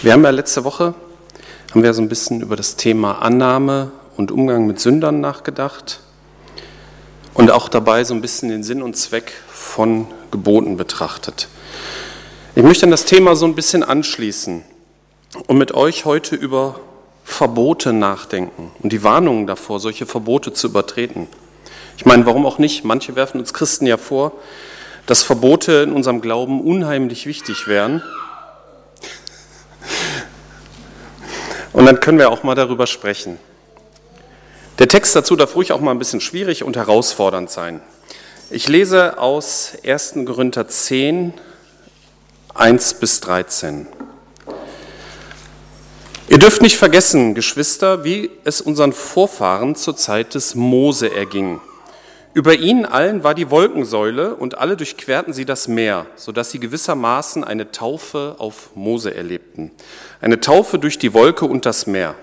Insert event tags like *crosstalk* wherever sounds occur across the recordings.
Wir haben ja letzte Woche haben wir so ein bisschen über das Thema Annahme und Umgang mit Sündern nachgedacht und auch dabei so ein bisschen den Sinn und Zweck von Geboten betrachtet. Ich möchte an das Thema so ein bisschen anschließen und mit euch heute über Verbote nachdenken und die Warnungen davor, solche Verbote zu übertreten. Ich meine, warum auch nicht? Manche werfen uns Christen ja vor, dass Verbote in unserem Glauben unheimlich wichtig wären Und dann können wir auch mal darüber sprechen. Der Text dazu darf ruhig auch mal ein bisschen schwierig und herausfordernd sein. Ich lese aus 1. Korinther 10, 1 bis 13. Ihr dürft nicht vergessen, Geschwister, wie es unseren Vorfahren zur Zeit des Mose erging. Über ihnen allen war die Wolkensäule und alle durchquerten sie das Meer, sodass sie gewissermaßen eine Taufe auf Mose erlebten. Eine Taufe durch die Wolke und das Meer.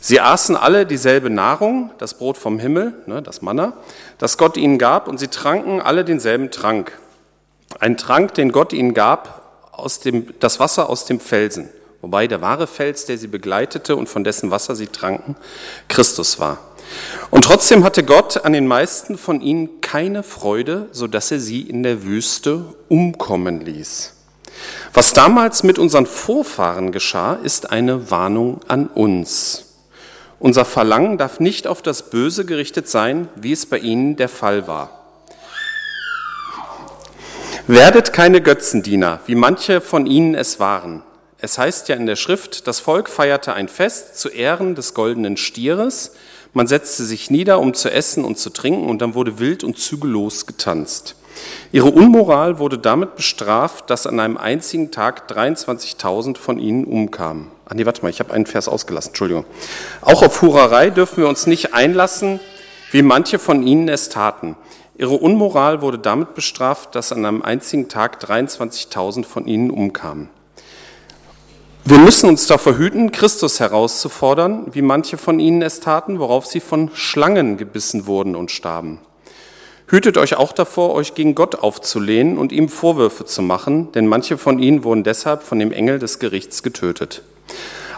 Sie aßen alle dieselbe Nahrung, das Brot vom Himmel, ne, das Manna, das Gott ihnen gab, und sie tranken alle denselben Trank. Ein Trank, den Gott ihnen gab, aus dem, das Wasser aus dem Felsen, wobei der wahre Fels, der sie begleitete und von dessen Wasser sie tranken, Christus war. Und trotzdem hatte Gott an den meisten von ihnen keine Freude, so dass er sie in der Wüste umkommen ließ. Was damals mit unseren Vorfahren geschah, ist eine Warnung an uns. Unser Verlangen darf nicht auf das Böse gerichtet sein, wie es bei ihnen der Fall war. Werdet keine Götzendiener, wie manche von ihnen es waren. Es heißt ja in der Schrift, das Volk feierte ein Fest zu Ehren des goldenen Stieres, man setzte sich nieder, um zu essen und zu trinken, und dann wurde wild und zügellos getanzt. Ihre Unmoral wurde damit bestraft, dass an einem einzigen Tag 23.000 von ihnen umkamen. Ach nee, warte mal, ich habe einen Vers ausgelassen, Entschuldigung. Auch auf Hurerei dürfen wir uns nicht einlassen, wie manche von ihnen es taten. Ihre Unmoral wurde damit bestraft, dass an einem einzigen Tag 23.000 von ihnen umkamen. Wir müssen uns davor hüten, Christus herauszufordern, wie manche von ihnen es taten, worauf sie von Schlangen gebissen wurden und starben. Hütet euch auch davor, euch gegen Gott aufzulehnen und ihm Vorwürfe zu machen, denn manche von ihnen wurden deshalb von dem Engel des Gerichts getötet.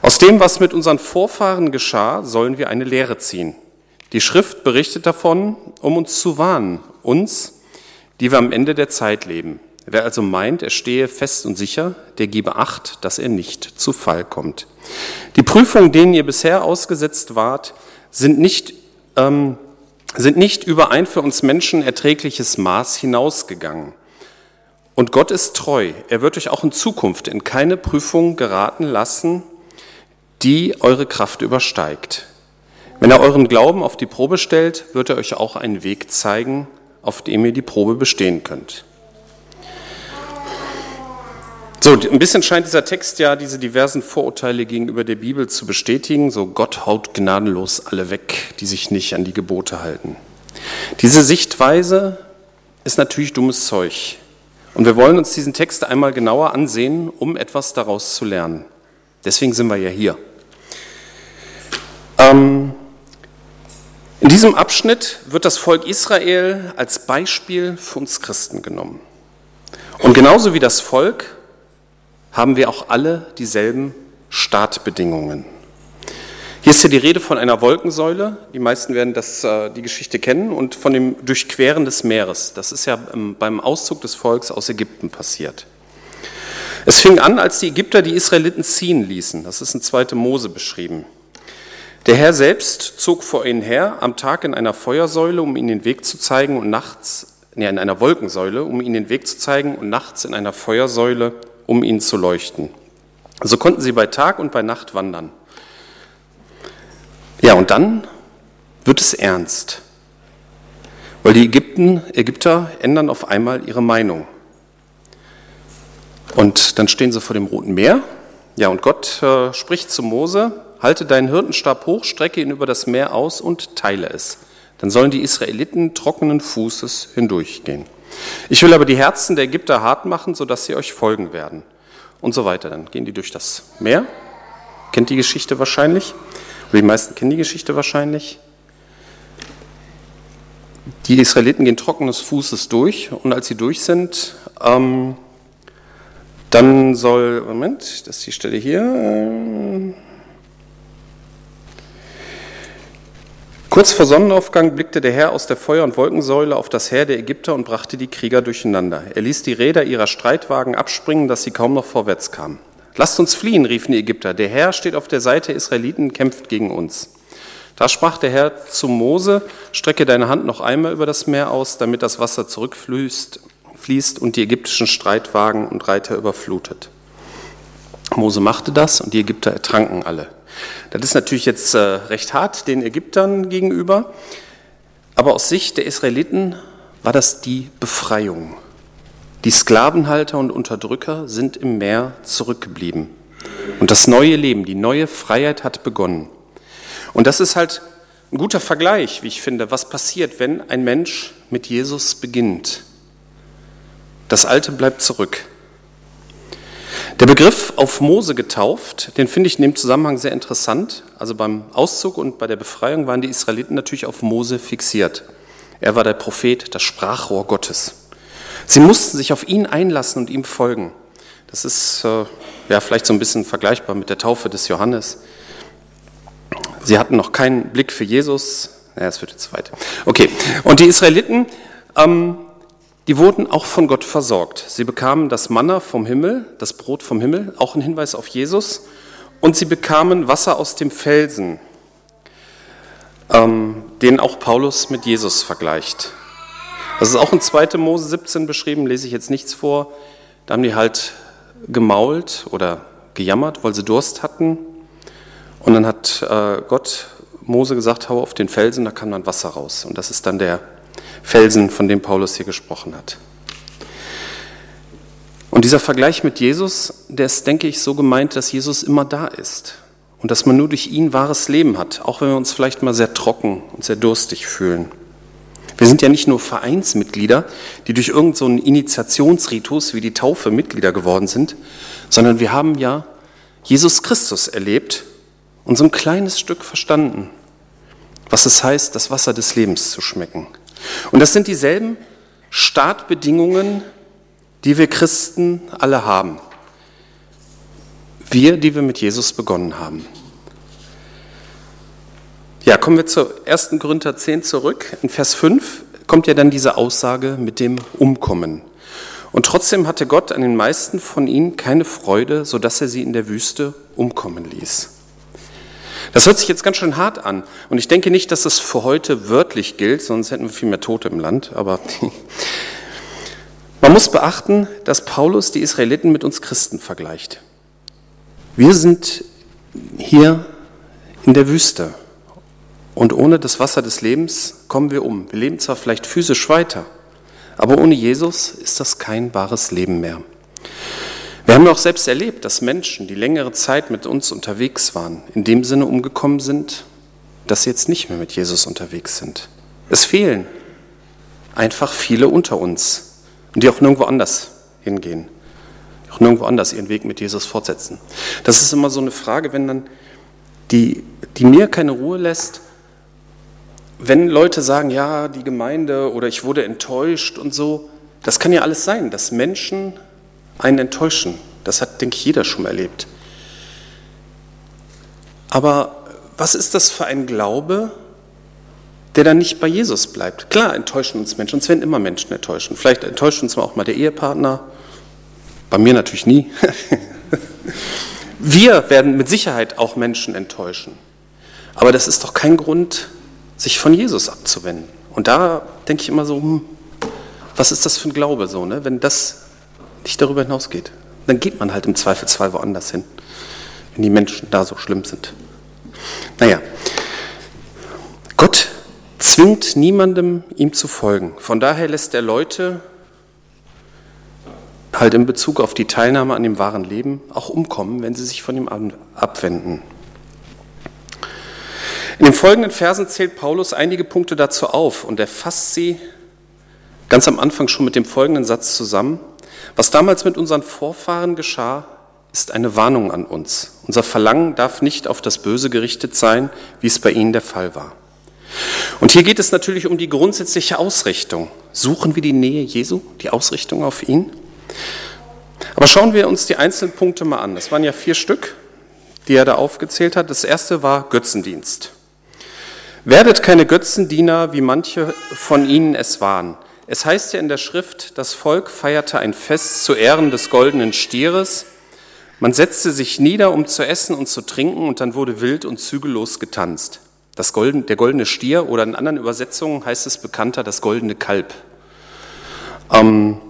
Aus dem, was mit unseren Vorfahren geschah, sollen wir eine Lehre ziehen. Die Schrift berichtet davon, um uns zu warnen, uns, die wir am Ende der Zeit leben. Wer also meint, er stehe fest und sicher, der gebe Acht, dass er nicht zu Fall kommt. Die Prüfungen, denen ihr bisher ausgesetzt wart, sind nicht, ähm, sind nicht über ein für uns Menschen erträgliches Maß hinausgegangen. Und Gott ist treu. Er wird euch auch in Zukunft in keine Prüfung geraten lassen, die eure Kraft übersteigt. Wenn er euren Glauben auf die Probe stellt, wird er euch auch einen Weg zeigen, auf dem ihr die Probe bestehen könnt. So, ein bisschen scheint dieser Text ja diese diversen Vorurteile gegenüber der Bibel zu bestätigen. So, Gott haut gnadenlos alle weg, die sich nicht an die Gebote halten. Diese Sichtweise ist natürlich dummes Zeug. Und wir wollen uns diesen Text einmal genauer ansehen, um etwas daraus zu lernen. Deswegen sind wir ja hier. Ähm, in diesem Abschnitt wird das Volk Israel als Beispiel für uns Christen genommen. Und genauso wie das Volk haben wir auch alle dieselben Startbedingungen. Hier ist ja die Rede von einer Wolkensäule. Die meisten werden das, äh, die Geschichte kennen und von dem Durchqueren des Meeres. Das ist ja beim Auszug des Volks aus Ägypten passiert. Es fing an, als die Ägypter die Israeliten ziehen ließen. Das ist in 2. Mose beschrieben. Der Herr selbst zog vor ihnen her, am Tag in einer Feuersäule, um ihnen den Weg zu zeigen, und nachts, nee, in einer Wolkensäule, um ihnen den Weg zu zeigen, und nachts in einer Feuersäule, um ihn zu leuchten. So konnten sie bei Tag und bei Nacht wandern. Ja, und dann wird es ernst, weil die Ägypten, Ägypter ändern auf einmal ihre Meinung. Und dann stehen sie vor dem Roten Meer. Ja, und Gott äh, spricht zu Mose, halte deinen Hirtenstab hoch, strecke ihn über das Meer aus und teile es. Dann sollen die Israeliten trockenen Fußes hindurchgehen. Ich will aber die Herzen der Ägypter hart machen, sodass sie euch folgen werden. Und so weiter. Dann gehen die durch das Meer. Kennt die Geschichte wahrscheinlich. Oder die meisten kennen die Geschichte wahrscheinlich. Die Israeliten gehen trockenes Fußes durch und als sie durch sind, ähm, Dann soll, Moment, das ist die Stelle hier. äh, Kurz vor Sonnenaufgang blickte der Herr aus der Feuer- und Wolkensäule auf das Heer der Ägypter und brachte die Krieger durcheinander. Er ließ die Räder ihrer Streitwagen abspringen, dass sie kaum noch vorwärts kamen. Lasst uns fliehen, riefen die Ägypter. Der Herr steht auf der Seite der Israeliten, kämpft gegen uns. Da sprach der Herr zu Mose, strecke deine Hand noch einmal über das Meer aus, damit das Wasser zurückfließt fließt und die ägyptischen Streitwagen und Reiter überflutet. Mose machte das und die Ägypter ertranken alle. Das ist natürlich jetzt äh, recht hart den Ägyptern gegenüber, aber aus Sicht der Israeliten war das die Befreiung. Die Sklavenhalter und Unterdrücker sind im Meer zurückgeblieben. Und das neue Leben, die neue Freiheit hat begonnen. Und das ist halt ein guter Vergleich, wie ich finde, was passiert, wenn ein Mensch mit Jesus beginnt. Das Alte bleibt zurück. Der Begriff auf Mose getauft, den finde ich in dem Zusammenhang sehr interessant. Also beim Auszug und bei der Befreiung waren die Israeliten natürlich auf Mose fixiert. Er war der Prophet, das Sprachrohr Gottes. Sie mussten sich auf ihn einlassen und ihm folgen. Das ist äh, ja vielleicht so ein bisschen vergleichbar mit der Taufe des Johannes. Sie hatten noch keinen Blick für Jesus. Ja, es wird jetzt weit. Okay. Und die Israeliten, ähm, die wurden auch von Gott versorgt. Sie bekamen das Manna vom Himmel, das Brot vom Himmel, auch ein Hinweis auf Jesus. Und sie bekamen Wasser aus dem Felsen, ähm, den auch Paulus mit Jesus vergleicht. Das ist auch in 2. Mose 17 beschrieben, lese ich jetzt nichts vor. Da haben die halt gemault oder gejammert, weil sie Durst hatten. Und dann hat äh, Gott Mose gesagt, hau auf den Felsen, da kam dann Wasser raus. Und das ist dann der Felsen, von dem Paulus hier gesprochen hat. Und dieser Vergleich mit Jesus, der ist, denke ich, so gemeint, dass Jesus immer da ist und dass man nur durch ihn wahres Leben hat, auch wenn wir uns vielleicht mal sehr trocken und sehr durstig fühlen. Wir sind ja nicht nur Vereinsmitglieder, die durch irgendeinen so Initiationsritus wie die Taufe Mitglieder geworden sind, sondern wir haben ja Jesus Christus erlebt und so ein kleines Stück verstanden, was es heißt, das Wasser des Lebens zu schmecken. Und das sind dieselben Startbedingungen, die wir Christen alle haben. Wir, die wir mit Jesus begonnen haben. Ja, kommen wir zur 1. Korinther 10 zurück. In Vers 5 kommt ja dann diese Aussage mit dem Umkommen. Und trotzdem hatte Gott an den meisten von ihnen keine Freude, sodass er sie in der Wüste umkommen ließ. Das hört sich jetzt ganz schön hart an. Und ich denke nicht, dass das für heute wörtlich gilt, sonst hätten wir viel mehr Tote im Land. Aber *laughs* man muss beachten, dass Paulus die Israeliten mit uns Christen vergleicht. Wir sind hier in der Wüste. Und ohne das Wasser des Lebens kommen wir um. Wir leben zwar vielleicht physisch weiter, aber ohne Jesus ist das kein wahres Leben mehr. Wir haben auch selbst erlebt, dass Menschen, die längere Zeit mit uns unterwegs waren, in dem Sinne umgekommen sind, dass sie jetzt nicht mehr mit Jesus unterwegs sind. Es fehlen einfach viele unter uns die auch nirgendwo anders hingehen, auch nirgendwo anders ihren Weg mit Jesus fortsetzen. Das ist immer so eine Frage, wenn dann die, die mir keine Ruhe lässt, wenn Leute sagen, ja, die Gemeinde oder ich wurde enttäuscht und so, das kann ja alles sein, dass Menschen einen enttäuschen. Das hat, denke ich, jeder schon erlebt. Aber was ist das für ein Glaube, der dann nicht bei Jesus bleibt? Klar enttäuschen uns Menschen, uns werden immer Menschen enttäuschen. Vielleicht enttäuscht uns auch mal der Ehepartner, bei mir natürlich nie. *laughs* Wir werden mit Sicherheit auch Menschen enttäuschen. Aber das ist doch kein Grund, sich von Jesus abzuwenden. Und da denke ich immer so, hm, was ist das für ein Glaube so, ne? wenn das nicht darüber hinausgeht. Dann geht man halt im Zweifelsfall woanders hin, wenn die Menschen da so schlimm sind. Naja, Gott zwingt niemandem, ihm zu folgen. Von daher lässt er Leute halt in Bezug auf die Teilnahme an dem wahren Leben auch umkommen, wenn sie sich von ihm abwenden. In den folgenden Versen zählt Paulus einige Punkte dazu auf und er fasst sie ganz am Anfang schon mit dem folgenden Satz zusammen. Was damals mit unseren Vorfahren geschah, ist eine Warnung an uns. Unser Verlangen darf nicht auf das Böse gerichtet sein, wie es bei ihnen der Fall war. Und hier geht es natürlich um die grundsätzliche Ausrichtung. Suchen wir die Nähe Jesu, die Ausrichtung auf ihn? Aber schauen wir uns die einzelnen Punkte mal an. Das waren ja vier Stück, die er da aufgezählt hat. Das erste war Götzendienst. Werdet keine Götzendiener, wie manche von ihnen es waren. Es heißt ja in der Schrift, das Volk feierte ein Fest zu Ehren des goldenen Stieres. Man setzte sich nieder, um zu essen und zu trinken, und dann wurde wild und zügellos getanzt. Das Golden, der goldene Stier oder in anderen Übersetzungen heißt es bekannter das goldene Kalb. Ähm,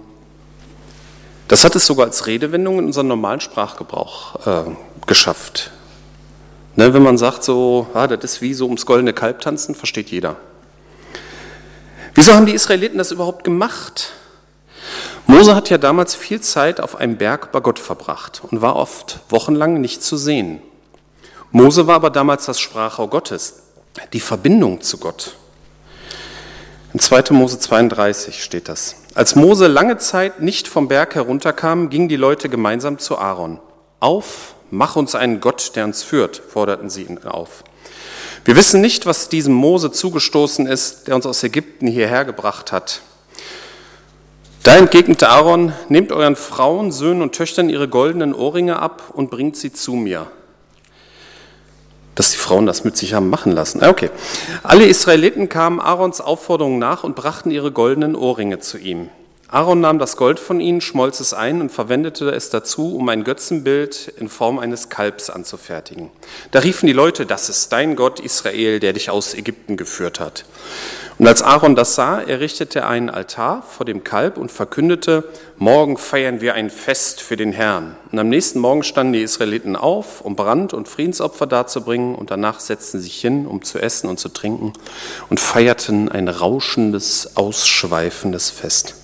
das hat es sogar als Redewendung in unseren normalen Sprachgebrauch äh, geschafft. Ne, wenn man sagt so, ah, das ist wie so ums goldene Kalb tanzen, versteht jeder. Wieso haben die Israeliten das überhaupt gemacht? Mose hat ja damals viel Zeit auf einem Berg bei Gott verbracht und war oft wochenlang nicht zu sehen. Mose war aber damals das Sprachrohr Gottes, die Verbindung zu Gott. In 2. Mose 32 steht das. Als Mose lange Zeit nicht vom Berg herunterkam, gingen die Leute gemeinsam zu Aaron. Auf, Mach uns einen Gott, der uns führt, forderten sie ihn auf. Wir wissen nicht, was diesem Mose zugestoßen ist, der uns aus Ägypten hierher gebracht hat. Da entgegnete Aaron, nehmt euren Frauen, Söhnen und Töchtern ihre goldenen Ohrringe ab und bringt sie zu mir. Dass die Frauen das mit sich haben machen lassen. Ah, okay. Alle Israeliten kamen Aarons Aufforderung nach und brachten ihre goldenen Ohrringe zu ihm. Aaron nahm das Gold von ihnen, schmolz es ein und verwendete es dazu, um ein Götzenbild in Form eines Kalbs anzufertigen. Da riefen die Leute, das ist dein Gott Israel, der dich aus Ägypten geführt hat. Und als Aaron das sah, errichtete er einen Altar vor dem Kalb und verkündete, morgen feiern wir ein Fest für den Herrn. Und am nächsten Morgen standen die Israeliten auf, um Brand- und Friedensopfer darzubringen, und danach setzten sie sich hin, um zu essen und zu trinken, und feierten ein rauschendes, ausschweifendes Fest.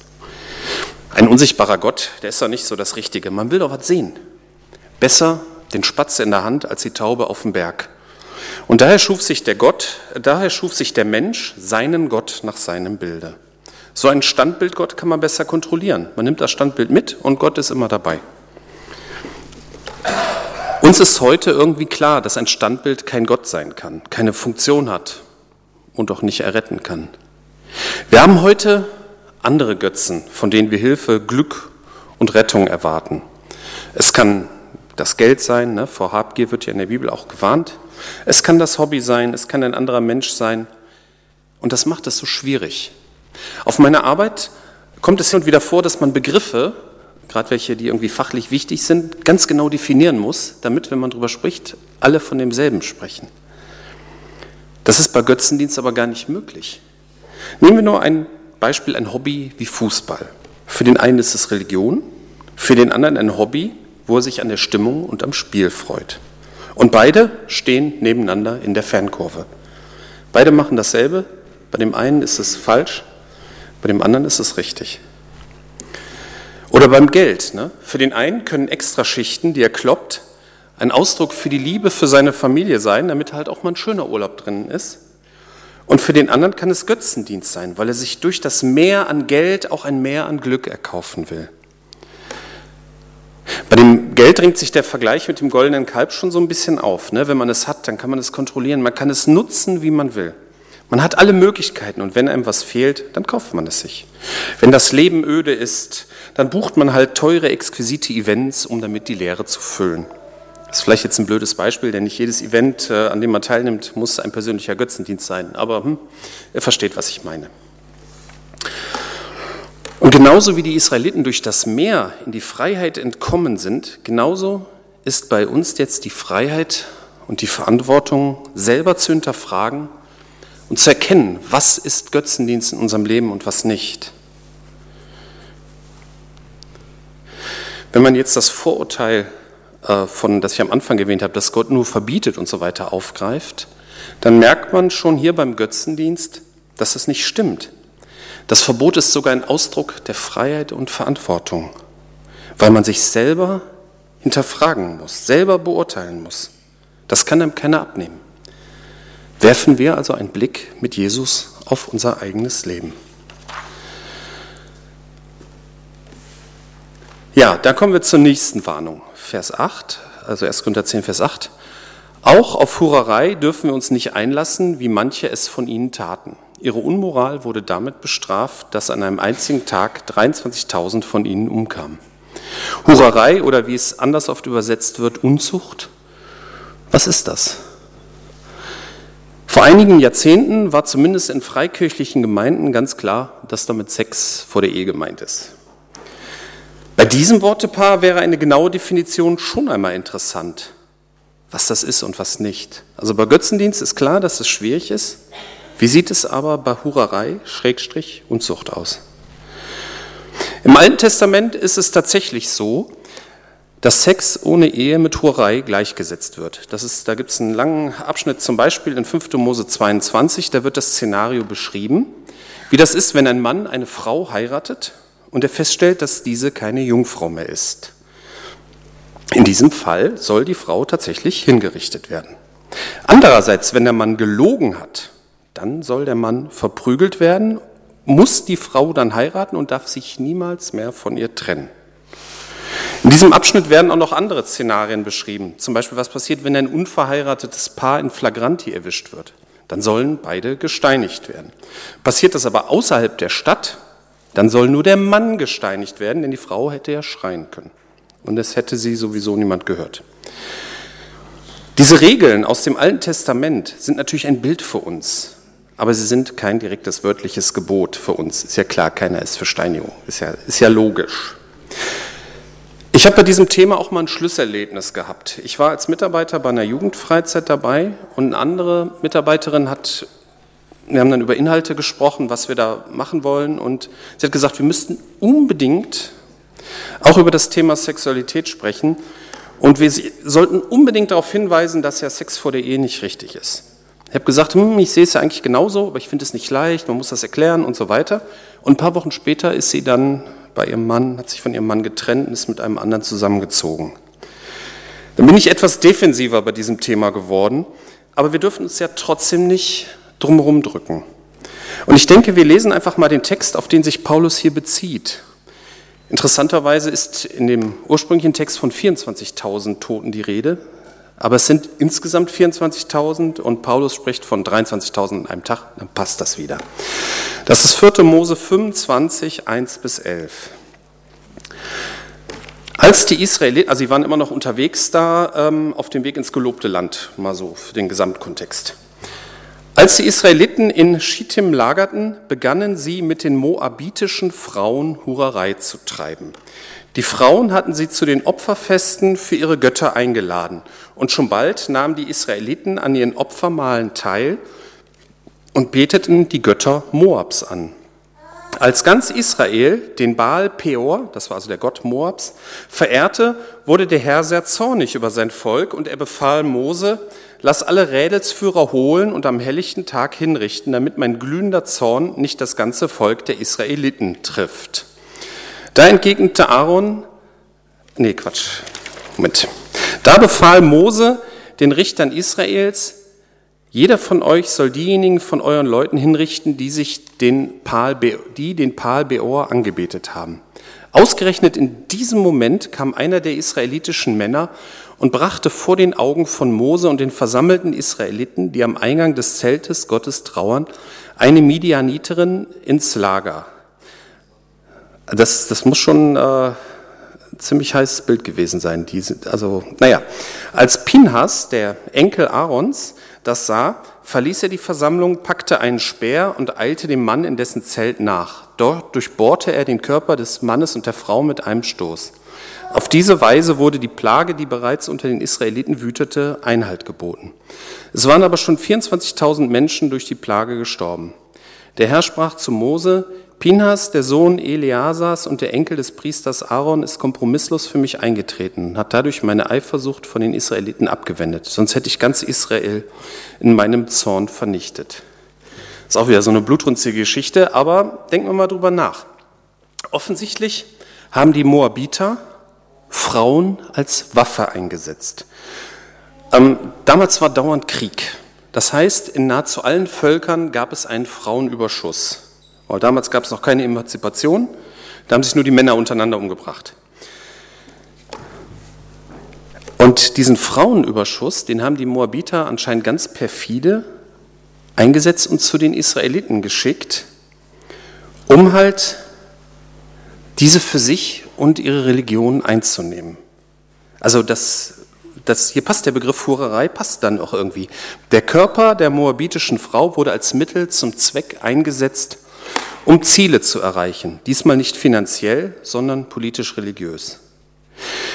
Ein unsichtbarer Gott, der ist doch nicht so das Richtige. Man will doch was sehen. Besser den Spatz in der Hand als die Taube auf dem Berg. Und daher schuf sich der Gott, daher schuf sich der Mensch seinen Gott nach seinem Bilde. So ein Standbild Gott kann man besser kontrollieren. Man nimmt das Standbild mit und Gott ist immer dabei. Uns ist heute irgendwie klar, dass ein Standbild kein Gott sein kann, keine Funktion hat und auch nicht erretten kann. Wir haben heute andere Götzen, von denen wir Hilfe, Glück und Rettung erwarten. Es kann das Geld sein, ne? vor Habgier wird ja in der Bibel auch gewarnt. Es kann das Hobby sein, es kann ein anderer Mensch sein. Und das macht es so schwierig. Auf meiner Arbeit kommt es hin und wieder vor, dass man Begriffe, gerade welche, die irgendwie fachlich wichtig sind, ganz genau definieren muss, damit, wenn man darüber spricht, alle von demselben sprechen. Das ist bei Götzendienst aber gar nicht möglich. Nehmen wir nur ein Beispiel ein Hobby wie Fußball. Für den einen ist es Religion, für den anderen ein Hobby, wo er sich an der Stimmung und am Spiel freut. Und beide stehen nebeneinander in der Fankurve. Beide machen dasselbe. Bei dem einen ist es falsch, bei dem anderen ist es richtig. Oder beim Geld. Ne? Für den einen können Extraschichten, die er kloppt, ein Ausdruck für die Liebe für seine Familie sein, damit halt auch mal ein schöner Urlaub drin ist. Und für den anderen kann es Götzendienst sein, weil er sich durch das Mehr an Geld auch ein Mehr an Glück erkaufen will. Bei dem Geld drängt sich der Vergleich mit dem goldenen Kalb schon so ein bisschen auf. Ne? Wenn man es hat, dann kann man es kontrollieren, man kann es nutzen, wie man will. Man hat alle Möglichkeiten und wenn einem was fehlt, dann kauft man es sich. Wenn das Leben öde ist, dann bucht man halt teure, exquisite Events, um damit die Leere zu füllen. Das ist vielleicht jetzt ein blödes Beispiel, denn nicht jedes Event, äh, an dem man teilnimmt, muss ein persönlicher Götzendienst sein. Aber hm, er versteht, was ich meine. Und genauso wie die Israeliten durch das Meer in die Freiheit entkommen sind, genauso ist bei uns jetzt die Freiheit und die Verantwortung, selber zu hinterfragen und zu erkennen, was ist Götzendienst in unserem Leben und was nicht. Wenn man jetzt das Vorurteil von, das ich am Anfang erwähnt habe, dass Gott nur verbietet und so weiter aufgreift, dann merkt man schon hier beim Götzendienst, dass das nicht stimmt. Das Verbot ist sogar ein Ausdruck der Freiheit und Verantwortung, weil man sich selber hinterfragen muss, selber beurteilen muss. Das kann einem keiner abnehmen. Werfen wir also einen Blick mit Jesus auf unser eigenes Leben. Ja, da kommen wir zur nächsten Warnung. Vers 8, also 1. Korinther 10, Vers 8. Auch auf Hurerei dürfen wir uns nicht einlassen, wie manche es von ihnen taten. Ihre Unmoral wurde damit bestraft, dass an einem einzigen Tag 23.000 von ihnen umkamen. Hurerei oder wie es anders oft übersetzt wird, Unzucht. Was ist das? Vor einigen Jahrzehnten war zumindest in freikirchlichen Gemeinden ganz klar, dass damit Sex vor der Ehe gemeint ist. Bei diesem Wortepaar wäre eine genaue Definition schon einmal interessant, was das ist und was nicht. Also bei Götzendienst ist klar, dass es schwierig ist. Wie sieht es aber bei Hurerei, Schrägstrich, Unzucht aus? Im Alten Testament ist es tatsächlich so, dass Sex ohne Ehe mit Hurerei gleichgesetzt wird. Das ist, da gibt es einen langen Abschnitt, zum Beispiel in 5. Mose 22, da wird das Szenario beschrieben, wie das ist, wenn ein Mann eine Frau heiratet und er feststellt, dass diese keine Jungfrau mehr ist. In diesem Fall soll die Frau tatsächlich hingerichtet werden. Andererseits, wenn der Mann gelogen hat, dann soll der Mann verprügelt werden, muss die Frau dann heiraten und darf sich niemals mehr von ihr trennen. In diesem Abschnitt werden auch noch andere Szenarien beschrieben. Zum Beispiel, was passiert, wenn ein unverheiratetes Paar in Flagranti erwischt wird. Dann sollen beide gesteinigt werden. Passiert das aber außerhalb der Stadt, dann soll nur der Mann gesteinigt werden, denn die Frau hätte ja schreien können. Und es hätte sie sowieso niemand gehört. Diese Regeln aus dem Alten Testament sind natürlich ein Bild für uns, aber sie sind kein direktes wörtliches Gebot für uns. Ist ja klar, keiner ist für Steinigung. Ist ja, ist ja logisch. Ich habe bei diesem Thema auch mal ein Schlüsselerlebnis gehabt. Ich war als Mitarbeiter bei einer Jugendfreizeit dabei und eine andere Mitarbeiterin hat, wir haben dann über Inhalte gesprochen, was wir da machen wollen und sie hat gesagt, wir müssten unbedingt auch über das Thema Sexualität sprechen und wir sollten unbedingt darauf hinweisen, dass ja Sex vor der Ehe nicht richtig ist. Ich habe gesagt, hm, ich sehe es ja eigentlich genauso, aber ich finde es nicht leicht, man muss das erklären und so weiter. Und ein paar Wochen später ist sie dann bei ihrem Mann, hat sich von ihrem Mann getrennt und ist mit einem anderen zusammengezogen. Dann bin ich etwas defensiver bei diesem Thema geworden, aber wir dürfen uns ja trotzdem nicht drumherum drücken. Und ich denke, wir lesen einfach mal den Text, auf den sich Paulus hier bezieht. Interessanterweise ist in dem ursprünglichen Text von 24.000 Toten die Rede. Aber es sind insgesamt 24.000 und Paulus spricht von 23.000 in einem Tag, dann passt das wieder. Das ist 4. Mose 25, 1 bis 11. Als die Israeliten, also sie waren immer noch unterwegs da ähm, auf dem Weg ins gelobte Land, mal so für den Gesamtkontext. Als die Israeliten in Schittim lagerten, begannen sie mit den moabitischen Frauen Hurerei zu treiben. Die Frauen hatten sie zu den Opferfesten für ihre Götter eingeladen. Und schon bald nahmen die Israeliten an ihren Opfermahlen teil und beteten die Götter Moabs an. Als ganz Israel den Baal Peor, das war also der Gott Moabs, verehrte, wurde der Herr sehr zornig über sein Volk und er befahl Mose, lass alle Rädelsführer holen und am helllichten Tag hinrichten, damit mein glühender Zorn nicht das ganze Volk der Israeliten trifft. Da entgegnete Aaron, nee, Quatsch, Moment. Da befahl Mose den Richtern Israels, jeder von euch soll diejenigen von euren Leuten hinrichten, die sich den Paal, die den Paal Beor angebetet haben. Ausgerechnet in diesem Moment kam einer der israelitischen Männer und brachte vor den Augen von Mose und den versammelten Israeliten, die am Eingang des Zeltes Gottes trauern, eine Midianiterin ins Lager. Das, das muss schon äh, ziemlich heißes Bild gewesen sein. Die sind, also, naja, als Pinhas, der Enkel Aarons, das sah, verließ er die Versammlung, packte einen Speer und eilte dem Mann in dessen Zelt nach. Dort durchbohrte er den Körper des Mannes und der Frau mit einem Stoß. Auf diese Weise wurde die Plage, die bereits unter den Israeliten wütete, Einhalt geboten. Es waren aber schon 24.000 Menschen durch die Plage gestorben. Der Herr sprach zu Mose, Pinhas, der Sohn Eleasas und der Enkel des Priesters Aaron, ist kompromisslos für mich eingetreten und hat dadurch meine Eifersucht von den Israeliten abgewendet. Sonst hätte ich ganz Israel in meinem Zorn vernichtet. Ist auch wieder so eine blutrünstige Geschichte, aber denken wir mal drüber nach. Offensichtlich haben die Moabiter Frauen als Waffe eingesetzt. Ähm, damals war dauernd Krieg. Das heißt, in nahezu allen Völkern gab es einen Frauenüberschuss. Weil damals gab es noch keine Emanzipation, da haben sich nur die Männer untereinander umgebracht. Und diesen Frauenüberschuss, den haben die Moabiter anscheinend ganz perfide eingesetzt und zu den Israeliten geschickt, um halt diese für sich und ihre Religion einzunehmen. Also das, das, hier passt der Begriff Hurerei, passt dann auch irgendwie. Der Körper der moabitischen Frau wurde als Mittel zum Zweck eingesetzt, um Ziele zu erreichen. Diesmal nicht finanziell, sondern politisch-religiös.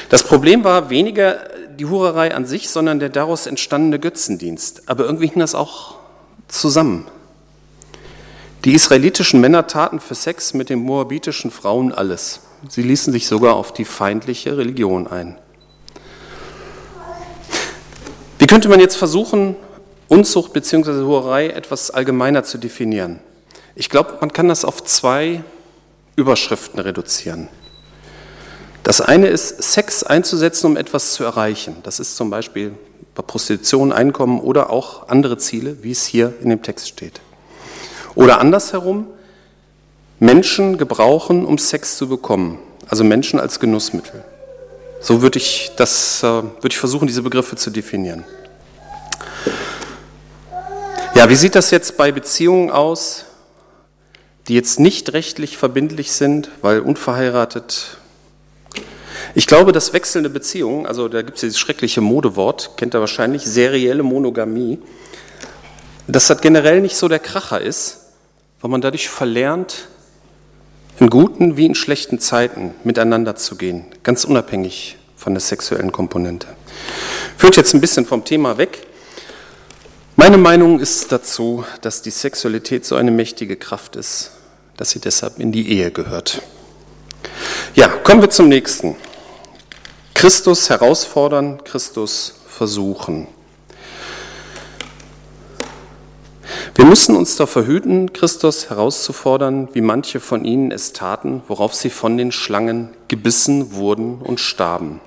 Das Problem war weniger die Hurerei an sich, sondern der daraus entstandene Götzendienst. Aber irgendwie hing das auch zusammen. Die israelitischen Männer taten für Sex mit den moabitischen Frauen alles. Sie ließen sich sogar auf die feindliche Religion ein. Wie könnte man jetzt versuchen, Unzucht bzw. Hurerei etwas allgemeiner zu definieren? Ich glaube, man kann das auf zwei Überschriften reduzieren. Das eine ist, Sex einzusetzen, um etwas zu erreichen. Das ist zum Beispiel bei Prostitution, Einkommen oder auch andere Ziele, wie es hier in dem Text steht. Oder andersherum, Menschen gebrauchen, um Sex zu bekommen, also Menschen als Genussmittel. So würde ich, das, äh, würde ich versuchen, diese Begriffe zu definieren. Ja, wie sieht das jetzt bei Beziehungen aus, die jetzt nicht rechtlich verbindlich sind, weil unverheiratet ich glaube, dass wechselnde Beziehungen, also da gibt es dieses schreckliche Modewort, kennt ihr wahrscheinlich, serielle Monogamie, dass das generell nicht so der Kracher ist, weil man dadurch verlernt, in guten wie in schlechten Zeiten miteinander zu gehen, ganz unabhängig von der sexuellen Komponente. Führt jetzt ein bisschen vom Thema weg. Meine Meinung ist dazu, dass die Sexualität so eine mächtige Kraft ist, dass sie deshalb in die Ehe gehört. Ja, kommen wir zum nächsten. Christus herausfordern, Christus versuchen. Wir müssen uns davor hüten, Christus herauszufordern, wie manche von ihnen es taten, worauf sie von den Schlangen gebissen wurden und starben.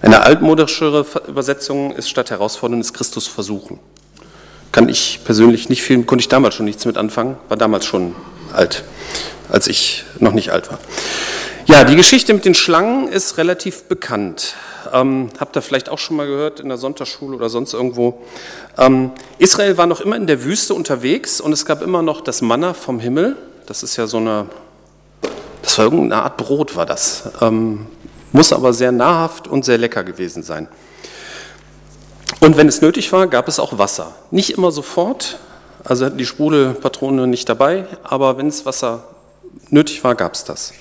Eine altmodischere Übersetzung ist statt herausfordern, ist Christus versuchen. Kann ich persönlich nicht viel, konnte ich damals schon nichts mit anfangen, war damals schon alt, als ich noch nicht alt war. Ja, die Geschichte mit den Schlangen ist relativ bekannt. Ähm, habt ihr vielleicht auch schon mal gehört in der Sonntagsschule oder sonst irgendwo. Ähm, Israel war noch immer in der Wüste unterwegs und es gab immer noch das Manna vom Himmel. Das ist ja so eine, das war irgendeine Art Brot, war das. Ähm, muss aber sehr nahrhaft und sehr lecker gewesen sein. Und wenn es nötig war, gab es auch Wasser. Nicht immer sofort, also hatten die Sprudelpatrone nicht dabei, aber wenn es Wasser nötig war, gab es das.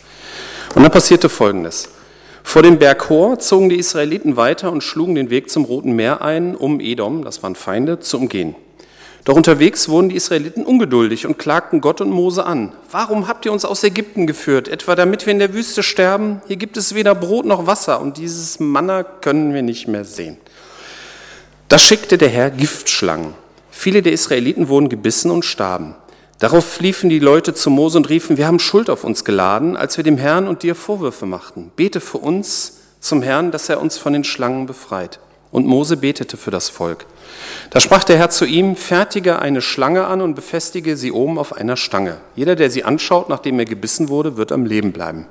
Und dann passierte Folgendes. Vor dem Berg Hor zogen die Israeliten weiter und schlugen den Weg zum Roten Meer ein, um Edom, das waren Feinde, zu umgehen. Doch unterwegs wurden die Israeliten ungeduldig und klagten Gott und Mose an. Warum habt ihr uns aus Ägypten geführt? Etwa damit wir in der Wüste sterben? Hier gibt es weder Brot noch Wasser und dieses Manna können wir nicht mehr sehen. Da schickte der Herr Giftschlangen. Viele der Israeliten wurden gebissen und starben. Darauf liefen die Leute zu Mose und riefen, wir haben Schuld auf uns geladen, als wir dem Herrn und dir Vorwürfe machten. Bete für uns zum Herrn, dass er uns von den Schlangen befreit. Und Mose betete für das Volk. Da sprach der Herr zu ihm, fertige eine Schlange an und befestige sie oben auf einer Stange. Jeder, der sie anschaut, nachdem er gebissen wurde, wird am Leben bleiben.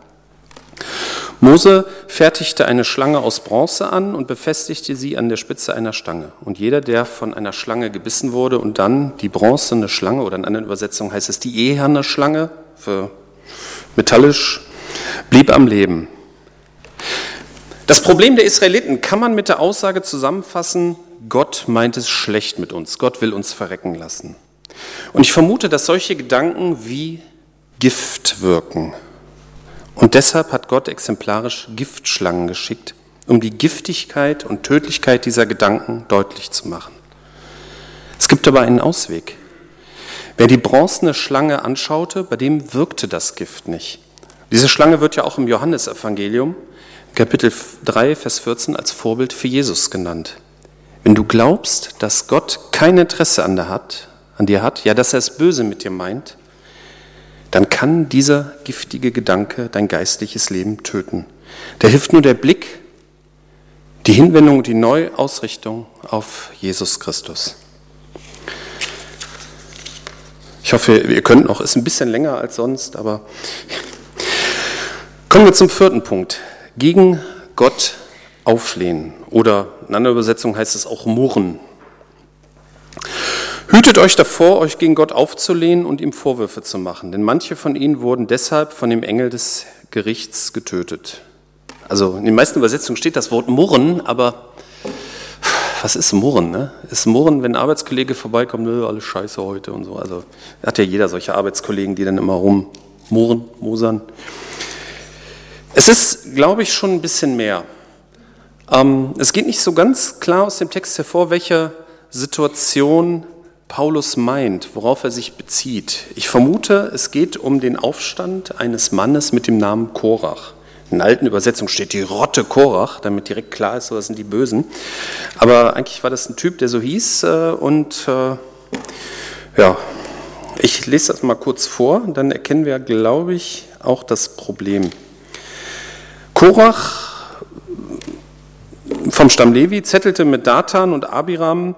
Mose fertigte eine Schlange aus Bronze an und befestigte sie an der Spitze einer Stange. Und jeder, der von einer Schlange gebissen wurde und dann die bronzene Schlange, oder in anderen Übersetzungen heißt es die eherne Schlange, für metallisch, blieb am Leben. Das Problem der Israeliten kann man mit der Aussage zusammenfassen, Gott meint es schlecht mit uns, Gott will uns verrecken lassen. Und ich vermute, dass solche Gedanken wie Gift wirken. Und deshalb hat Gott exemplarisch Giftschlangen geschickt, um die Giftigkeit und Tödlichkeit dieser Gedanken deutlich zu machen. Es gibt aber einen Ausweg. Wer die bronzene Schlange anschaute, bei dem wirkte das Gift nicht. Diese Schlange wird ja auch im Johannesevangelium, Kapitel 3, Vers 14, als Vorbild für Jesus genannt. Wenn du glaubst, dass Gott kein Interesse an, dir hat, an dir hat, ja, dass er es böse mit dir meint, dann kann dieser giftige Gedanke dein geistliches Leben töten. Da hilft nur der Blick, die Hinwendung und die Neuausrichtung auf Jesus Christus. Ich hoffe, ihr könnt noch, ist ein bisschen länger als sonst, aber kommen wir zum vierten Punkt. Gegen Gott auflehnen oder einer Übersetzung heißt es auch murren. Hütet euch davor, euch gegen Gott aufzulehnen und ihm Vorwürfe zu machen, denn manche von ihnen wurden deshalb von dem Engel des Gerichts getötet. Also in den meisten Übersetzungen steht das Wort murren, aber was ist Murren? Ne? Ist Murren, wenn ein Arbeitskollege vorbeikommt, alles scheiße heute und so. Also hat ja jeder solche Arbeitskollegen, die dann immer rummurren, mosern. Es ist, glaube ich, schon ein bisschen mehr. Ähm, es geht nicht so ganz klar aus dem Text hervor, welche Situation Paulus meint, worauf er sich bezieht. Ich vermute, es geht um den Aufstand eines Mannes mit dem Namen Korach. In alten Übersetzungen steht die Rotte Korach, damit direkt klar ist, so das sind die Bösen. Aber eigentlich war das ein Typ, der so hieß. Äh, und äh, ja, ich lese das mal kurz vor, dann erkennen wir, glaube ich, auch das Problem. Korach vom Stamm Levi zettelte mit Datan und Abiram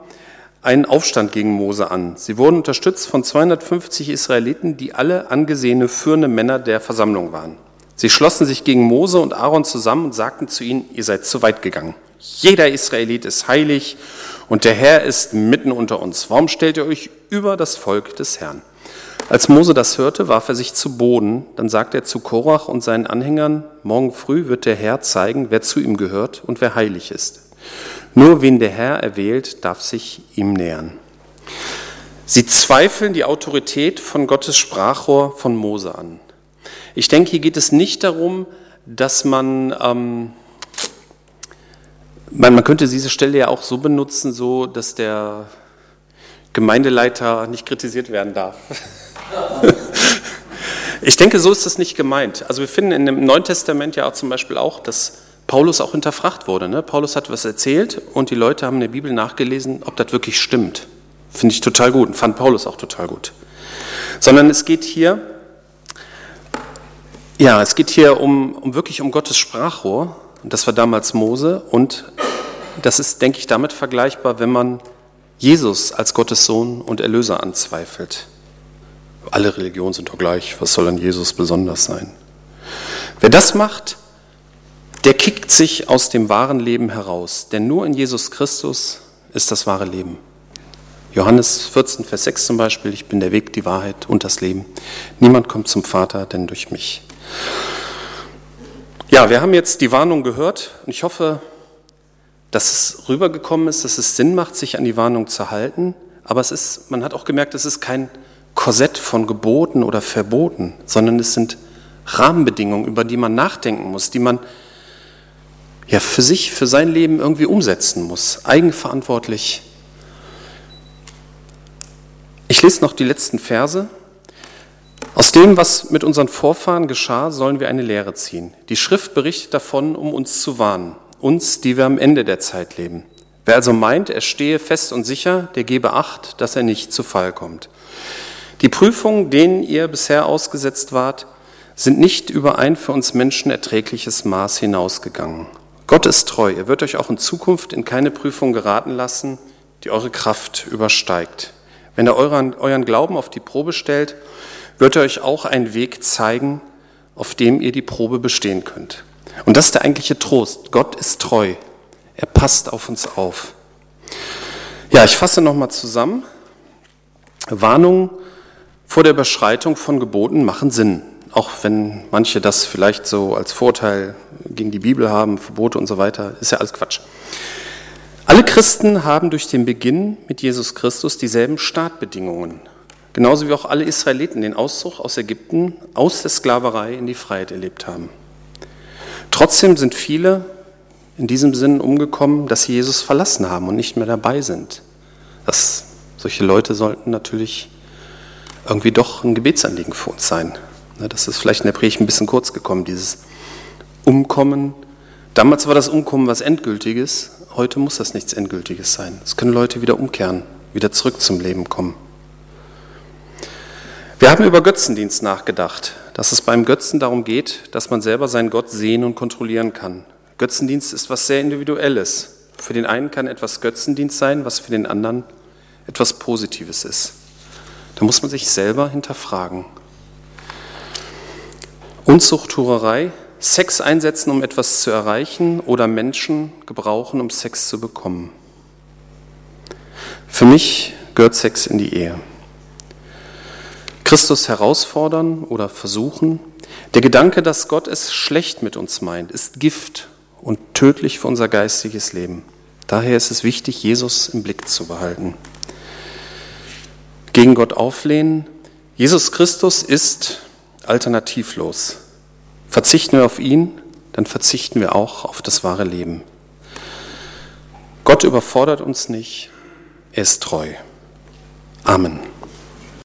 einen Aufstand gegen Mose an. Sie wurden unterstützt von 250 Israeliten, die alle angesehene führende Männer der Versammlung waren. Sie schlossen sich gegen Mose und Aaron zusammen und sagten zu ihnen, ihr seid zu weit gegangen. Jeder Israelit ist heilig und der Herr ist mitten unter uns. Warum stellt ihr euch über das Volk des Herrn? Als Mose das hörte, warf er sich zu Boden. Dann sagte er zu Korach und seinen Anhängern, morgen früh wird der Herr zeigen, wer zu ihm gehört und wer heilig ist. Nur wen der Herr erwählt, darf sich ihm nähern. Sie zweifeln die Autorität von Gottes Sprachrohr von Mose an. Ich denke, hier geht es nicht darum, dass man, ähm, man, man könnte diese Stelle ja auch so benutzen, so dass der Gemeindeleiter nicht kritisiert werden darf. *laughs* ich denke, so ist das nicht gemeint. Also wir finden in dem Neuen Testament ja auch zum Beispiel auch, dass Paulus auch hinterfragt wurde. Ne? Paulus hat was erzählt und die Leute haben in der Bibel nachgelesen, ob das wirklich stimmt. Finde ich total gut und fand Paulus auch total gut. Sondern es geht hier ja, es geht hier um, um wirklich um Gottes Sprachrohr. Und das war damals Mose. Und das ist, denke ich, damit vergleichbar, wenn man Jesus als Gottes Sohn und Erlöser anzweifelt. Alle Religionen sind doch gleich. Was soll an Jesus besonders sein? Wer das macht, der kickt sich aus dem wahren Leben heraus. Denn nur in Jesus Christus ist das wahre Leben. Johannes 14, Vers 6 zum Beispiel, ich bin der Weg, die Wahrheit und das Leben. Niemand kommt zum Vater, denn durch mich. Ja, wir haben jetzt die Warnung gehört und ich hoffe, dass es rübergekommen ist, dass es Sinn macht, sich an die Warnung zu halten. Aber es ist, man hat auch gemerkt, es ist kein Korsett von Geboten oder Verboten, sondern es sind Rahmenbedingungen, über die man nachdenken muss, die man ja für sich, für sein Leben irgendwie umsetzen muss, eigenverantwortlich. Ich lese noch die letzten Verse aus dem, was mit unseren Vorfahren geschah, sollen wir eine Lehre ziehen. Die Schrift berichtet davon, um uns zu warnen, uns, die wir am Ende der Zeit leben. Wer also meint, er stehe fest und sicher, der gebe Acht, dass er nicht zu Fall kommt. Die Prüfungen, denen ihr bisher ausgesetzt wart, sind nicht über ein für uns Menschen erträgliches Maß hinausgegangen. Gott ist treu, er wird euch auch in Zukunft in keine Prüfung geraten lassen, die eure Kraft übersteigt. Wenn er euren, euren Glauben auf die Probe stellt, wird er euch auch einen Weg zeigen, auf dem ihr die Probe bestehen könnt. Und das ist der eigentliche Trost. Gott ist treu. Er passt auf uns auf. Ja, ich fasse nochmal zusammen. Warnungen vor der Überschreitung von Geboten machen Sinn. Auch wenn manche das vielleicht so als Vorteil gegen die Bibel haben, Verbote und so weiter, ist ja alles Quatsch. Alle Christen haben durch den Beginn mit Jesus Christus dieselben Startbedingungen. Genauso wie auch alle Israeliten den Auszug aus Ägypten, aus der Sklaverei in die Freiheit erlebt haben. Trotzdem sind viele in diesem Sinn umgekommen, dass sie Jesus verlassen haben und nicht mehr dabei sind. Das, solche Leute sollten natürlich irgendwie doch ein Gebetsanliegen für uns sein. Ne, das ist vielleicht in der Predigt ein bisschen kurz gekommen, dieses Umkommen. Damals war das Umkommen was Endgültiges, heute muss das nichts Endgültiges sein. Es können Leute wieder umkehren, wieder zurück zum Leben kommen. Wir haben über Götzendienst nachgedacht, dass es beim Götzen darum geht, dass man selber seinen Gott sehen und kontrollieren kann. Götzendienst ist was sehr Individuelles. Für den einen kann etwas Götzendienst sein, was für den anderen etwas Positives ist. Da muss man sich selber hinterfragen. Unzucht, Hurerei, Sex einsetzen, um etwas zu erreichen oder Menschen gebrauchen, um Sex zu bekommen. Für mich gehört Sex in die Ehe. Christus herausfordern oder versuchen, Der Gedanke, dass Gott es schlecht mit uns meint, ist Gift und tödlich für unser geistiges Leben. Daher ist es wichtig, Jesus im Blick zu behalten. Gegen Gott auflehnen. Jesus Christus ist alternativlos. Verzichten wir auf ihn, dann verzichten wir auch auf das wahre Leben. Gott überfordert uns nicht, er ist treu. Amen.